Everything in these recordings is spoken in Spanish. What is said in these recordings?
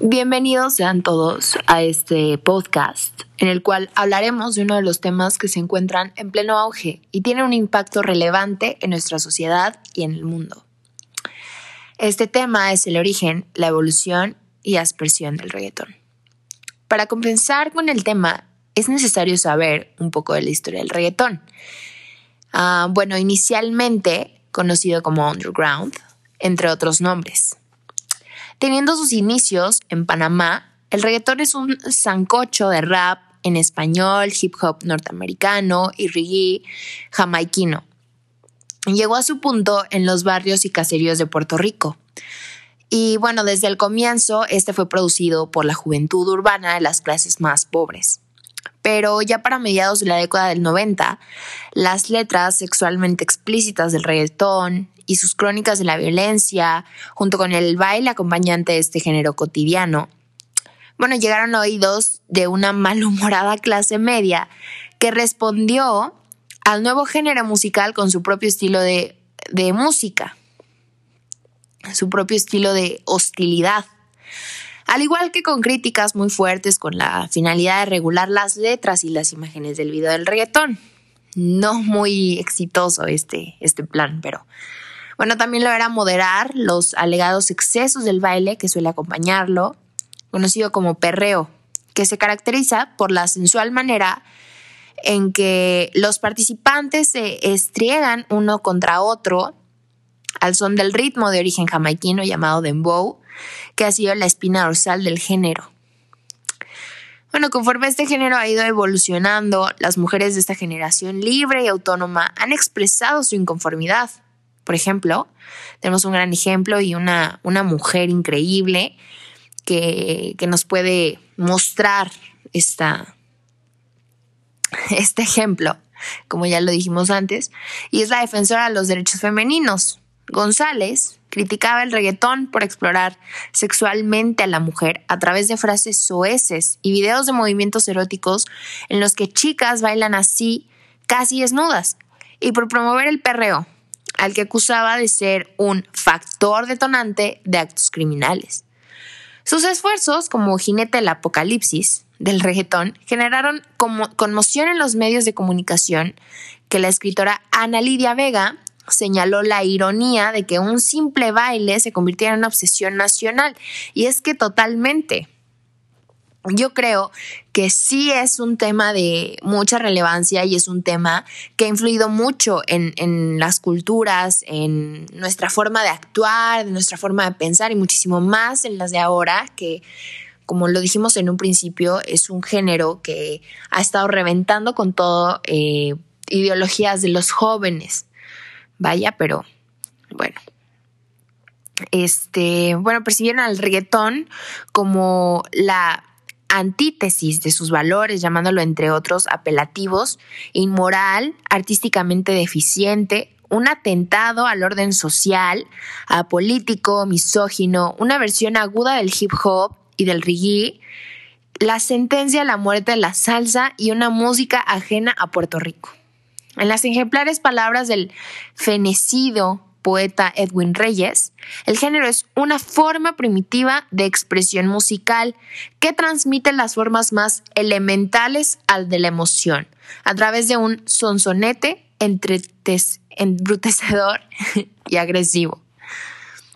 Bienvenidos sean todos a este podcast en el cual hablaremos de uno de los temas que se encuentran en pleno auge y tienen un impacto relevante en nuestra sociedad y en el mundo. Este tema es el origen, la evolución y aspersión del reggaetón. Para compensar con el tema es necesario saber un poco de la historia del reggaetón. Ah, bueno, inicialmente conocido como underground, entre otros nombres. Teniendo sus inicios en Panamá, el reggaetón es un zancocho de rap en español, hip hop norteamericano y reggae jamaiquino. Llegó a su punto en los barrios y caseríos de Puerto Rico. Y bueno, desde el comienzo, este fue producido por la juventud urbana de las clases más pobres. Pero ya para mediados de la década del 90, las letras sexualmente explícitas del reggaetón y sus crónicas de la violencia, junto con el baile acompañante de este género cotidiano, bueno, llegaron oídos de una malhumorada clase media que respondió al nuevo género musical con su propio estilo de, de música, su propio estilo de hostilidad. Al igual que con críticas muy fuertes con la finalidad de regular las letras y las imágenes del video del reggaetón. No muy exitoso este, este plan, pero bueno, también lo era moderar los alegados excesos del baile que suele acompañarlo, conocido como perreo, que se caracteriza por la sensual manera en que los participantes se estriegan uno contra otro al son del ritmo de origen jamaiquino llamado dembow, que ha sido la espina dorsal del género. Bueno, conforme este género ha ido evolucionando, las mujeres de esta generación libre y autónoma han expresado su inconformidad por ejemplo, tenemos un gran ejemplo y una, una mujer increíble que, que, nos puede mostrar esta, este ejemplo, como ya lo dijimos antes, y es la defensora de los derechos femeninos. González criticaba el reggaetón por explorar sexualmente a la mujer a través de frases soeces y videos de movimientos eróticos en los que chicas bailan así, casi desnudas, y por promover el perreo, al que acusaba de ser un factor detonante de actos criminales. Sus esfuerzos como jinete del apocalipsis del reggaetón generaron conmoción en los medios de comunicación que la escritora Ana Lidia Vega señaló la ironía de que un simple baile se convirtiera en una obsesión nacional. Y es que totalmente, yo creo que sí es un tema de mucha relevancia y es un tema que ha influido mucho en, las culturas, en nuestra forma de actuar, en nuestra forma de pensar y muchísimo más en las de ahora, que como lo dijimos en un principio, es un género que ha estado reventando con todo eh, ideologías de los jóvenes. Vaya, pero bueno, este, bueno, percibieron al reggaetón como la antítesis de sus valores, llamándolo entre otros apelativos, inmoral, artísticamente deficiente, un atentado al orden social, apolítico, misógino, una versión aguda del hip hop y del reggae, la sentencia a la muerte de la salsa y una música ajena a Puerto Rico. En las ejemplares palabras del fenecido poeta Edwin Reyes, el género es una forma primitiva de expresión musical que transmite las formas más elementales al de la emoción, a través de un sonsonete embrutecedor y agresivo.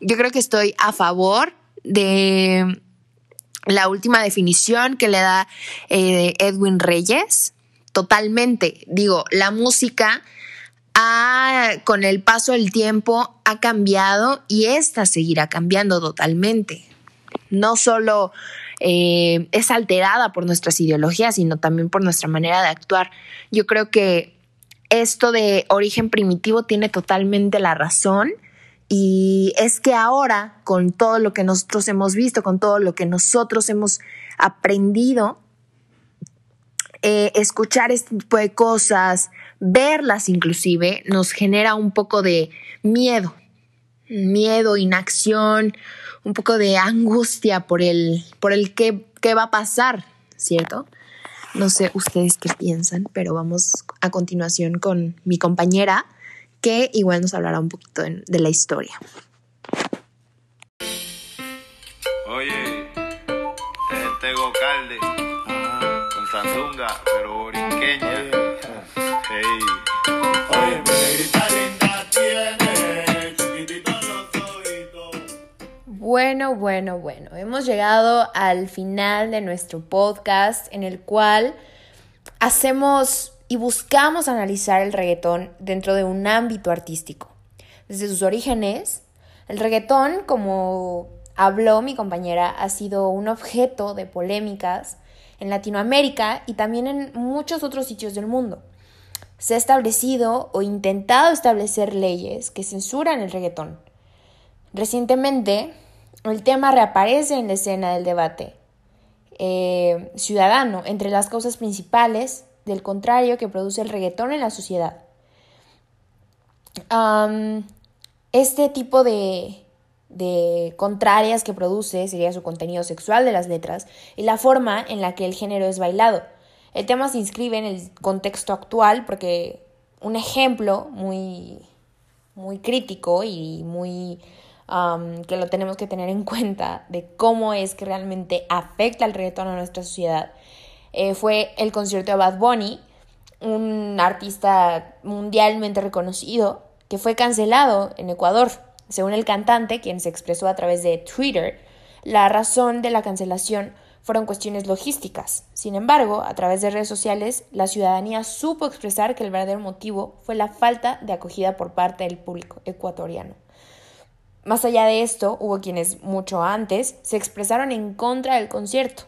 Yo creo que estoy a favor de la última definición que le da eh, Edwin Reyes. Totalmente, digo, la música con el paso del tiempo ha cambiado y esta seguirá cambiando totalmente. No solo eh, es alterada por nuestras ideologías, sino también por nuestra manera de actuar. Yo creo que esto de origen primitivo tiene totalmente la razón. Y es que ahora, con todo lo que nosotros hemos visto, con todo lo que nosotros hemos aprendido, eh, escuchar este tipo de cosas, verlas inclusive, nos genera un poco de miedo, miedo, inacción, un poco de angustia por el, por el qué, qué va a pasar, ¿cierto? No sé ustedes qué piensan, pero vamos a continuación con mi compañera que igual nos hablará un poquito de, la historia. Oye, Tego Calde, con Sandunga, pero. Bueno, bueno, bueno, hemos llegado al final de nuestro podcast en el cual hacemos y buscamos analizar el reggaetón dentro de un ámbito artístico. Desde sus orígenes, el reggaetón, como habló mi compañera, ha sido un objeto de polémicas en Latinoamérica y también en muchos otros sitios del mundo. Se ha establecido o intentado establecer leyes que censuran el reggaetón. Recientemente, el tema reaparece en la escena del debate eh, ciudadano entre las causas principales del contrario que produce el reggaetón en la sociedad. este tipo de, de contrarias que produce sería su contenido sexual de las letras y la forma en la que el género es bailado. El tema se inscribe en el contexto actual porque un ejemplo muy, muy crítico y muy que lo tenemos que tener en cuenta de cómo es que realmente afecta el reggaetón a nuestra sociedad eh, fue el concierto de Bad Bunny, un artista mundialmente reconocido que fue cancelado en Ecuador. Según el cantante, quien se expresó a través de Twitter, la razón de la cancelación fueron cuestiones logísticas. Sin embargo, a través de redes sociales, la ciudadanía supo expresar que el verdadero motivo fue la falta de acogida por parte del público ecuatoriano. Más allá de esto, hubo quienes mucho antes se expresaron en contra del concierto.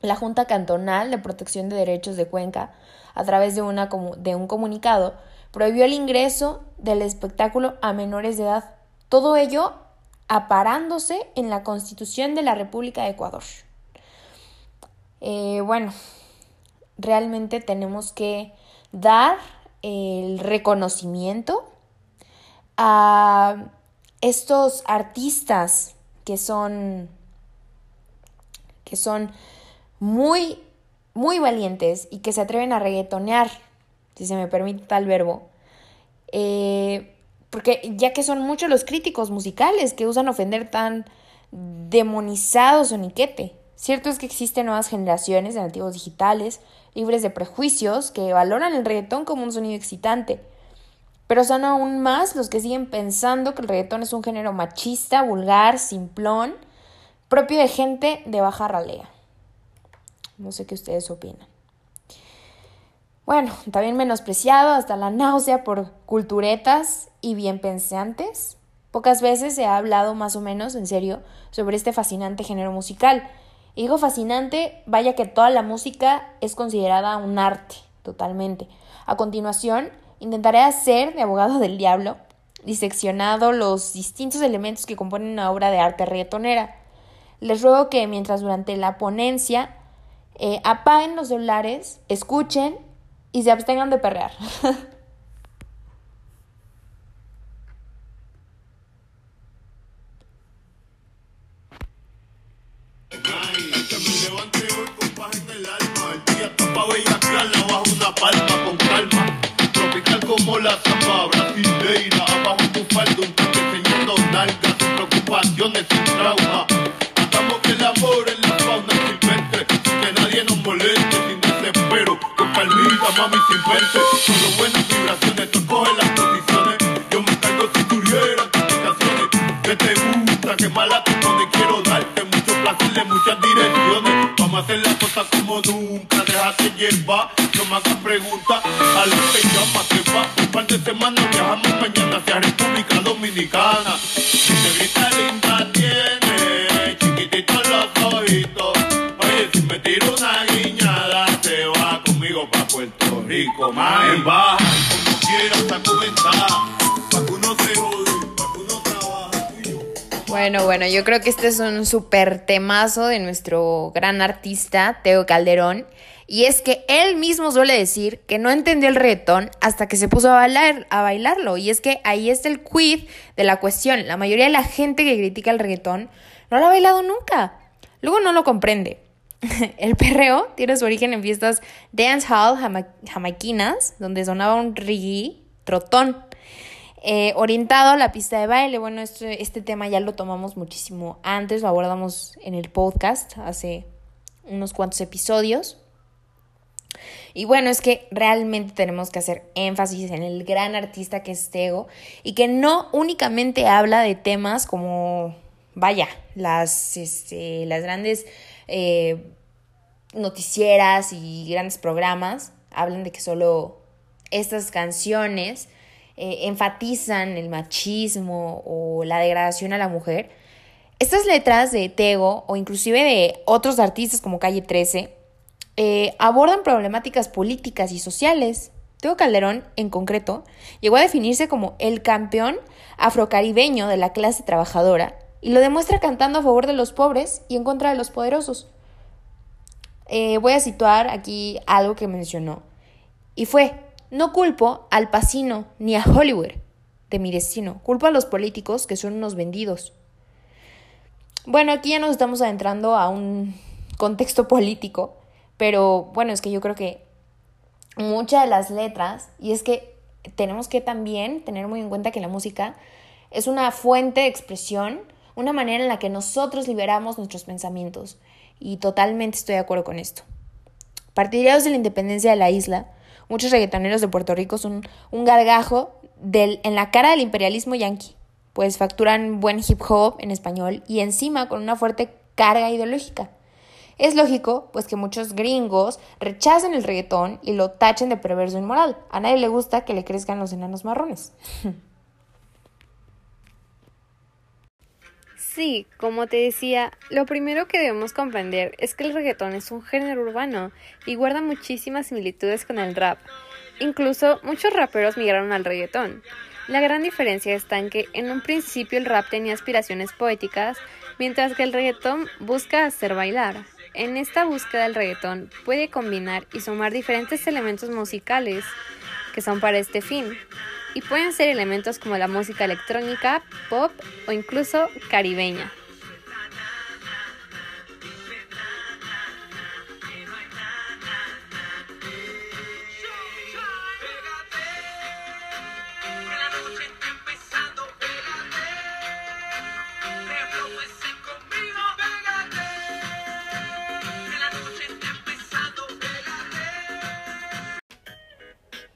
La Junta Cantonal de Protección de Derechos de Cuenca, a través de, de un comunicado, prohibió el ingreso del espectáculo a menores de edad. Todo ello aparándose en la Constitución de la República de Ecuador. Eh, bueno, realmente tenemos que dar el reconocimiento a estos artistas que son que son muy muy valientes y que se atreven a reggaetonear si se me permite tal verbo, eh, porque ya que son muchos los críticos musicales que usan ofender tan demonizados o niquete. Cierto es que existen nuevas generaciones de nativos digitales, libres de prejuicios, que valoran el reggaetón como un sonido excitante. Pero son aún más los que siguen pensando que el reggaetón es un género machista, vulgar, simplón, propio de gente de baja ralea. No sé qué ustedes opinan. Bueno, también menospreciado hasta la náusea por culturetas y bien pensantes. Pocas veces se ha hablado más o menos en serio sobre este fascinante género musical. Y digo fascinante, vaya que toda la música es considerada un arte, totalmente. A continuación, intentaré hacer de abogado del diablo, diseccionado los distintos elementos que componen una obra de arte reggaetonera. Les ruego que mientras durante la ponencia eh, apaguen los celulares, escuchen y se abstengan de perrear. palma con calma, tropical como la zamba brasileira, abajo tu falda un toque enseñando nalgas, sin preocupaciones, sin trauma, sin verte, solo buenas vibraciones, tú coges las posiciones, yo me cargo si tuvieran complicaciones, que te gusta, que mala te quiero darte mucho placer de muchas direcciones, vamos a hacer las cosas como nunca, déjate llevar, no me hagas preguntas, a lo que llama, te va, un par de semanas viajamos. Mañana hacia República Dominicana, Bueno, yo creo que este es un súper temazo de nuestro gran artista, Teo Calderón. Y es que él mismo suele decir que no entendió el reggaetón hasta que se puso a, bailar, a bailarlo. Y es que ahí está el quid de la cuestión. La mayoría de la gente que critica el reggaetón no lo ha bailado nunca. Luego no lo comprende. El perreo tiene su origen en fiestas dancehall jama jamaiquinas, donde sonaba un reggae trotón. Eh, orientado a la pista de baile. Bueno, este, este tema ya lo tomamos muchísimo antes, lo abordamos en el podcast hace unos cuantos episodios. Y bueno, es que realmente tenemos que hacer énfasis en el gran artista que es Tego y que no únicamente habla de temas como, vaya, las, este, las grandes eh, noticieras y grandes programas hablan de que solo estas canciones eh, enfatizan el machismo o la degradación a la mujer. Estas letras de Tego o inclusive de otros artistas como Calle 13 eh, abordan problemáticas políticas y sociales. Teo Calderón, en concreto, llegó a definirse como el campeón afrocaribeño de la clase trabajadora y lo demuestra cantando a favor de los pobres y en contra de los poderosos. Eh, voy a situar aquí algo que mencionó. Y fue, no culpo al Pacino ni a Hollywood de mi destino, culpo a los políticos que son unos vendidos. Bueno, aquí ya nos estamos adentrando a un contexto político pero bueno, es que yo creo que muchas de las letras, y es que tenemos que también tener muy en cuenta que la música es una fuente de expresión, una manera en la que nosotros liberamos nuestros pensamientos. Y totalmente estoy de acuerdo con esto. Partidarios de la independencia de la isla, muchos reggaetoneros de Puerto Rico son un gargajo del, en la cara del imperialismo yanqui, pues facturan buen hip hop en español y encima con una fuerte carga ideológica. Es lógico, pues que muchos gringos rechacen el reggaetón y lo tachen de perverso inmoral. A nadie le gusta que le crezcan los enanos marrones. Sí, como te decía, lo primero que debemos comprender es que el reggaetón es un género urbano y guarda muchísimas similitudes con el rap. Incluso muchos raperos migraron al reggaetón. La gran diferencia está en que en un principio el rap tenía aspiraciones poéticas, mientras que el reggaetón busca hacer bailar. En esta búsqueda del reggaetón puede combinar y sumar diferentes elementos musicales que son para este fin, y pueden ser elementos como la música electrónica, pop o incluso caribeña.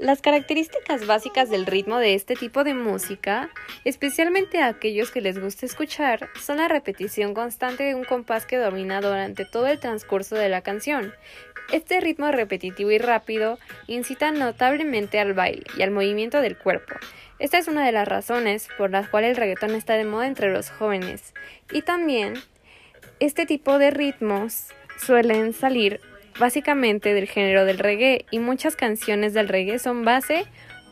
Las características básicas del ritmo de este tipo de música, especialmente a aquellos que les gusta escuchar, son la repetición constante de un compás que domina durante todo el transcurso de la canción. Este ritmo repetitivo y rápido incita notablemente al baile y al movimiento del cuerpo. Esta es una de las razones por las cuales el reggaetón está de moda entre los jóvenes. Y también, este tipo de ritmos suelen salir básicamente del género del reggae y muchas canciones del reggae son base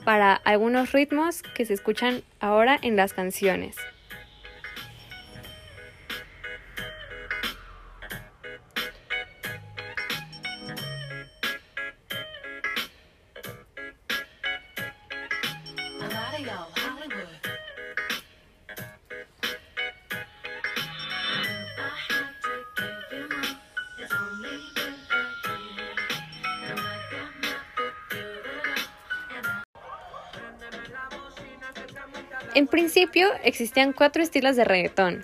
para algunos ritmos que se escuchan ahora en las canciones. En principio existían cuatro estilos de reggaetón,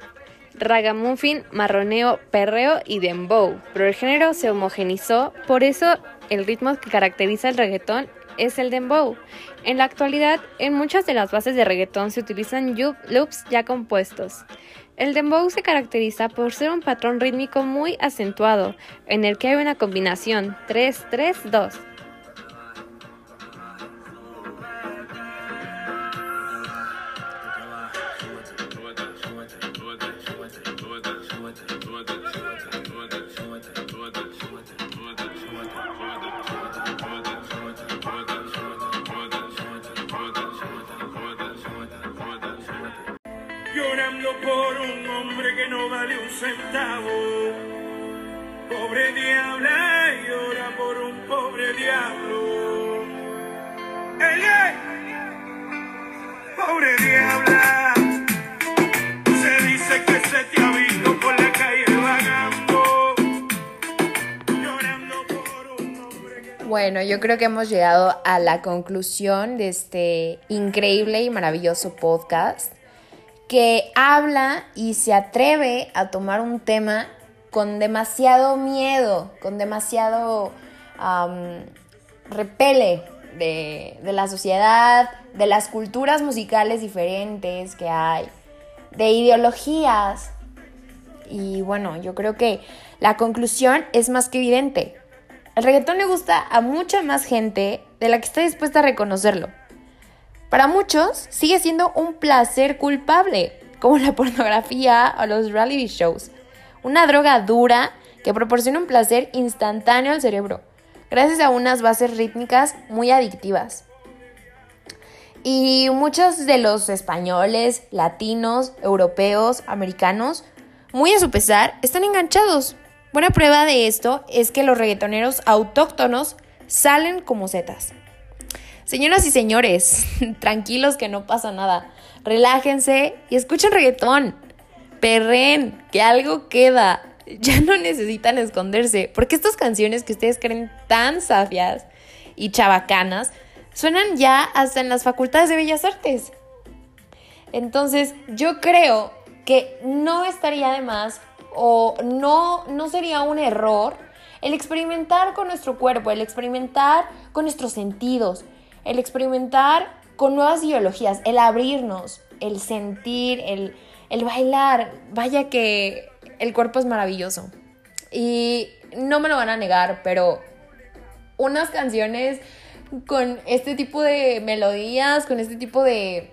ragamuffin, marroneo, perreo y dembow, pero el género se homogenizó, por eso el ritmo que caracteriza el reggaetón es el dembow. En la actualidad, en muchas de las bases de reggaetón se utilizan loops ya compuestos. El dembow se caracteriza por ser un patrón rítmico muy acentuado, en el que hay una combinación 3-3-2 centavo. Pobre diabla llora por un pobre diablo. ¡Ey, Pobre diabla, se dice que se te ha visto por la calle vagando. Llorando por un hombre que... Bueno, yo creo que hemos llegado a la conclusión de este increíble y maravilloso podcast que habla y se atreve a tomar un tema con demasiado miedo, con demasiado repele de, de la sociedad, de las culturas musicales diferentes que hay, de ideologías. Y bueno, yo creo que la conclusión es más que evidente. El reggaetón le gusta a mucha más gente de la que está dispuesta a reconocerlo. Para muchos sigue siendo un placer culpable, como la pornografía o los reality shows. Una droga dura que proporciona un placer instantáneo al cerebro, gracias a unas bases rítmicas muy adictivas. Y muchos de los españoles, latinos, europeos, americanos, muy a su pesar, están enganchados Buena prueba de esto es que los reggaetoneros autóctonos salen como setas. Señoras y señores, tranquilos que no pasa nada. Relájense y escuchen reggaetón. Perren, que algo queda. Ya no necesitan esconderse, porque estas canciones que ustedes creen tan safias y chabacanas suenan ya hasta en las facultades de bellas artes. Entonces, yo creo que no estaría de más o no, no sería un error el experimentar con nuestro cuerpo, el experimentar con nuestros sentidos, el experimentar con nuevas ideologías, el abrirnos, el sentir, el, el bailar. Vaya que el cuerpo es maravilloso. Y no me lo van a negar, pero unas canciones con este tipo de melodías, con este tipo de,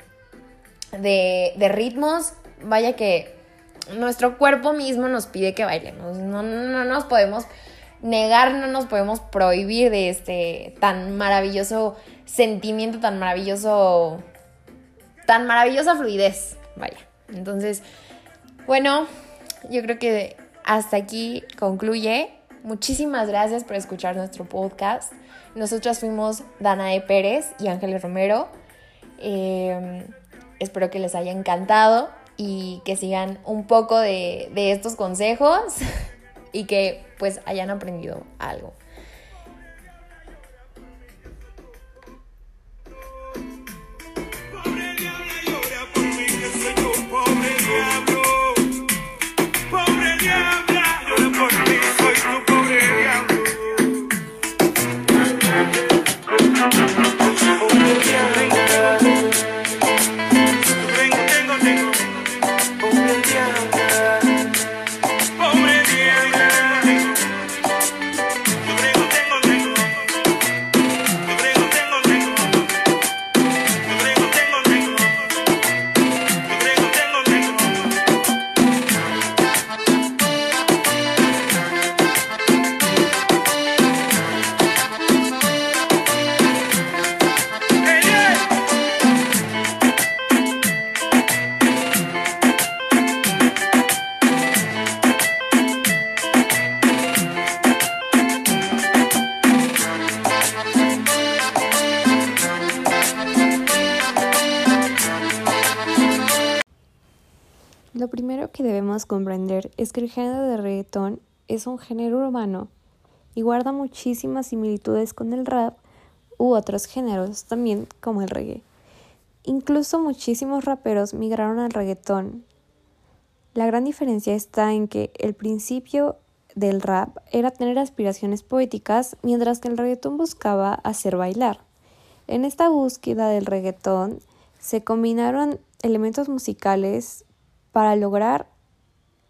de, de ritmos, vaya que nuestro cuerpo mismo nos pide que bailemos. No, no, nos podemos negar, no nos podemos prohibir de este tan maravilloso sentimiento, tan maravilloso, tan maravillosa fluidez. Vaya. Entonces, bueno, yo creo que hasta aquí concluye. Muchísimas gracias por escuchar nuestro podcast. Nosotras fuimos Danae Pérez y Ángeles Romero. Eh, espero que les haya encantado y que sigan un poco de, de estos consejos y que pues hayan aprendido algo. Lo primero que debemos comprender es que el género de reggaetón es un género urbano y guarda muchísimas similitudes con el rap u otros géneros también como el reggae. Incluso muchísimos raperos migraron al reggaetón. La gran diferencia está en que el principio del rap era tener aspiraciones poéticas, mientras que el reggaetón buscaba hacer bailar. En esta búsqueda del reggaetón se combinaron elementos musicales para lograr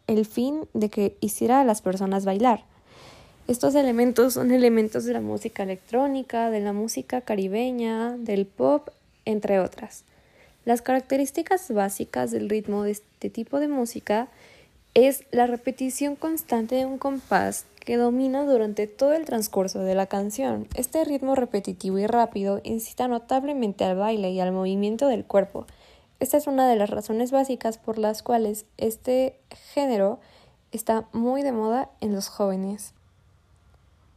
el fin de que hiciera a las personas bailar. Estos elementos son elementos de la música electrónica, de la música caribeña, del pop, entre otras. Las características básicas del ritmo de este tipo de música es la repetición constante de un compás que domina durante todo el transcurso de la canción. Este ritmo repetitivo y rápido incita notablemente al baile y al movimiento del cuerpo, esta es una de las razones básicas por las cuales este género está muy de moda en los jóvenes.